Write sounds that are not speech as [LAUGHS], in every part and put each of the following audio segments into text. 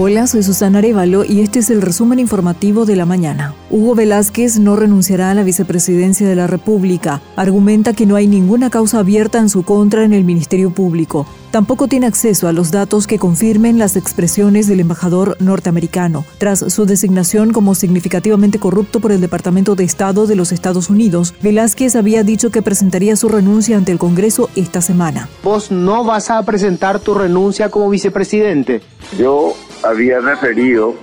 Hola, soy Susana Arevalo y este es el resumen informativo de la mañana. Hugo Velázquez no renunciará a la vicepresidencia de la República. Argumenta que no hay ninguna causa abierta en su contra en el Ministerio Público. Tampoco tiene acceso a los datos que confirmen las expresiones del embajador norteamericano. Tras su designación como significativamente corrupto por el Departamento de Estado de los Estados Unidos, Velázquez había dicho que presentaría su renuncia ante el Congreso esta semana. ¿Vos no vas a presentar tu renuncia como vicepresidente? Yo había referido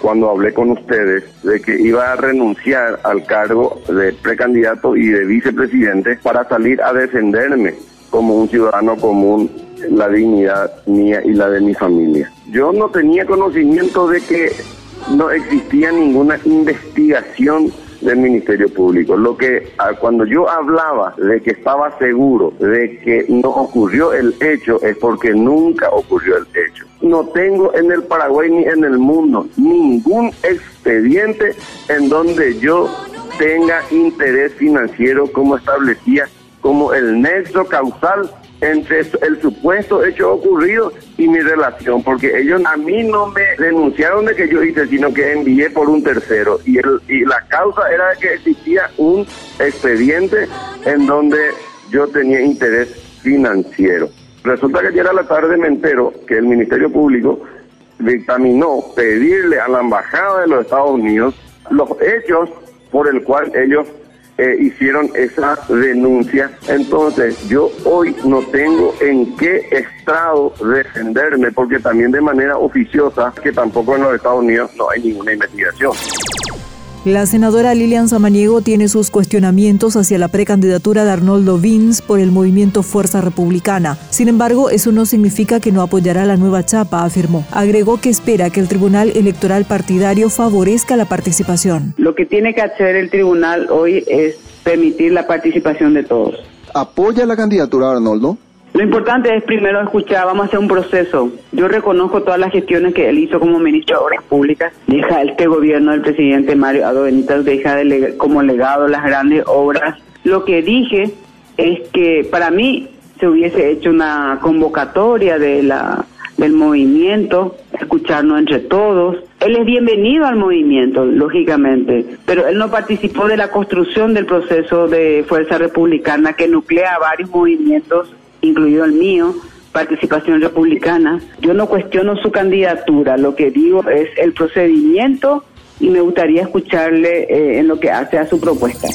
cuando hablé con ustedes de que iba a renunciar al cargo de precandidato y de vicepresidente para salir a defenderme como un ciudadano común la dignidad mía y la de mi familia. Yo no tenía conocimiento de que no existía ninguna investigación del Ministerio Público. Lo que ah, cuando yo hablaba de que estaba seguro de que no ocurrió el hecho es porque nunca ocurrió el hecho. No tengo en el Paraguay ni en el mundo ningún expediente en donde yo tenga interés financiero como establecía como el nexo causal entre el supuesto hecho ocurrido y mi relación, porque ellos a mí no me denunciaron de que yo hice, sino que envié por un tercero. Y, el, y la causa era que existía un expediente en donde yo tenía interés financiero. Resulta que ayer a la tarde me entero que el Ministerio Público dictaminó pedirle a la Embajada de los Estados Unidos los hechos por el cual ellos eh, hicieron esa denuncia. Entonces, yo hoy no tengo en qué estrado defenderme, porque también de manera oficiosa, que tampoco en los Estados Unidos no hay ninguna investigación. La senadora Lilian Samaniego tiene sus cuestionamientos hacia la precandidatura de Arnoldo Vins por el movimiento Fuerza Republicana. Sin embargo, eso no significa que no apoyará la nueva chapa, afirmó. Agregó que espera que el Tribunal Electoral Partidario favorezca la participación. Lo que tiene que hacer el tribunal hoy es permitir la participación de todos. ¿Apoya la candidatura de Arnoldo? Lo importante es primero escuchar, vamos a hacer un proceso. Yo reconozco todas las gestiones que él hizo como ministro de Obras Públicas. Deja este gobierno del presidente Mario Ado Benítez, deja como legado las grandes obras. Lo que dije es que para mí se hubiese hecho una convocatoria de la del movimiento, escucharnos entre todos. Él es bienvenido al movimiento, lógicamente, pero él no participó de la construcción del proceso de fuerza republicana que nuclea varios movimientos incluido el mío, participación republicana. Yo no cuestiono su candidatura, lo que digo es el procedimiento y me gustaría escucharle eh, en lo que hace a su propuesta.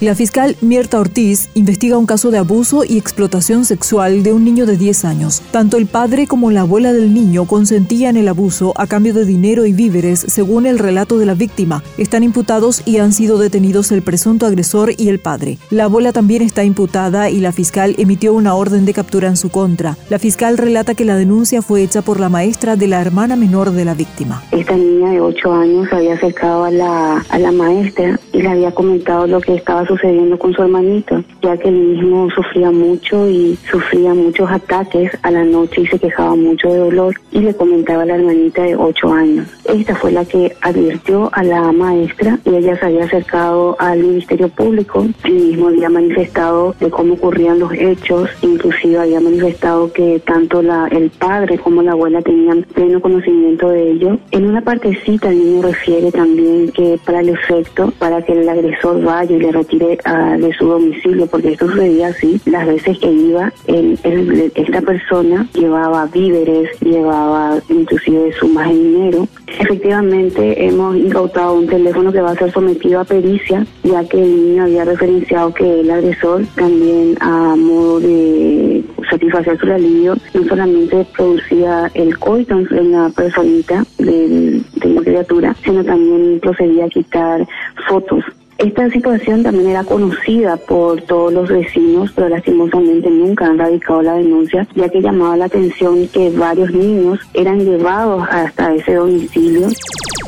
La fiscal Mierta Ortiz investiga un caso de abuso y explotación sexual de un niño de 10 años. Tanto el padre como la abuela del niño consentían el abuso a cambio de dinero y víveres, según el relato de la víctima. Están imputados y han sido detenidos el presunto agresor y el padre. La abuela también está imputada y la fiscal emitió una orden de captura en su contra. La fiscal relata que la denuncia fue hecha por la maestra de la hermana menor de la víctima. Esta niña de 8 años había acercado a la, a la maestra y le había comentado lo que estaba sucediendo con su hermanito, ya que él mismo sufría mucho y sufría muchos ataques a la noche y se quejaba mucho de dolor y le comentaba a la hermanita de 8 años. Esta fue la que advirtió a la maestra y ella se había acercado al Ministerio Público y mismo había manifestado de cómo ocurrían los hechos, inclusive había manifestado que tanto la, el padre como la abuela tenían pleno conocimiento de ello. En una partecita el niño refiere también que para el efecto, para que el agresor vaya y le retire de su domicilio, porque esto sucedía así, las veces que iba, esta persona llevaba víveres, llevaba inclusive sumas de dinero. Efectivamente, hemos incautado un teléfono que va a ser sometido a pericia, ya que el niño había referenciado que el agresor también a modo de satisfacer su alivio, no solamente producía el coito en la personita de, de la criatura, sino también procedía a quitar fotos esta situación también era conocida por todos los vecinos, pero lastimosamente nunca han radicado la denuncia, ya que llamaba la atención que varios niños eran llevados hasta ese domicilio.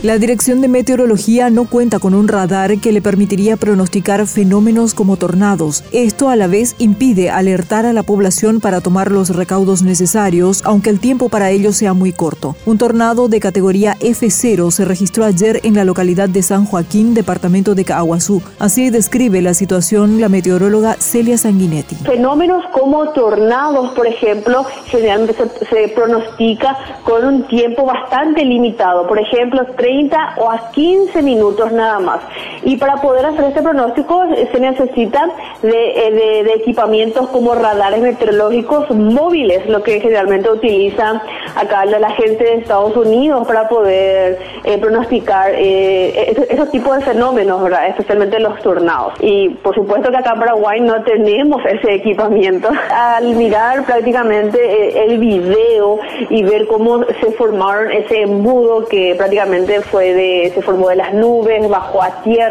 La Dirección de Meteorología no cuenta con un radar que le permitiría pronosticar fenómenos como tornados. Esto a la vez impide alertar a la población para tomar los recaudos necesarios, aunque el tiempo para ello sea muy corto. Un tornado de categoría F0 se registró ayer en la localidad de San Joaquín, departamento de Caguazú. Así describe la situación la meteoróloga Celia Sanguinetti. Fenómenos como tornados, por ejemplo, generalmente se, se pronostica con un tiempo bastante limitado. Por ejemplo, 30 o a 15 minutos nada más. Y para poder hacer este pronóstico eh, se necesita eh, de, de, equipamientos como radares meteorológicos móviles, lo que generalmente utiliza acá la gente de Estados Unidos para poder eh, pronosticar eh, esos, tipos de fenómenos, ¿verdad? especialmente los tornados. Y por supuesto que acá en Paraguay no tenemos ese equipamiento. [LAUGHS] Al mirar prácticamente el video y ver cómo se formaron ese embudo que prácticamente fue de, se formó de las nubes, bajó a tierra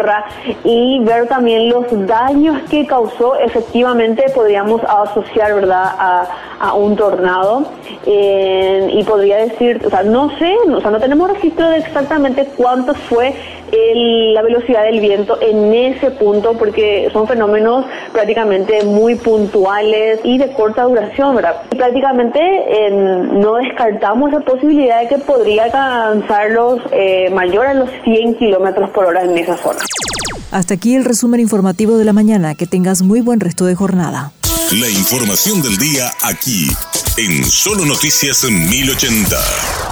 y ver también los daños que causó, efectivamente podríamos asociar, ¿verdad?, a, a un tornado. Eh, y podría decir, o sea, no sé, o sea, no tenemos registro de exactamente cuánto fue la velocidad del viento en ese punto porque son fenómenos prácticamente muy puntuales y de corta duración, ¿verdad? prácticamente no descartamos la posibilidad de que podría alcanzar los eh, mayor a los 100 kilómetros por hora en esa zona. Hasta aquí el resumen informativo de la mañana. Que tengas muy buen resto de jornada. La información del día aquí, en Solo Noticias 1080.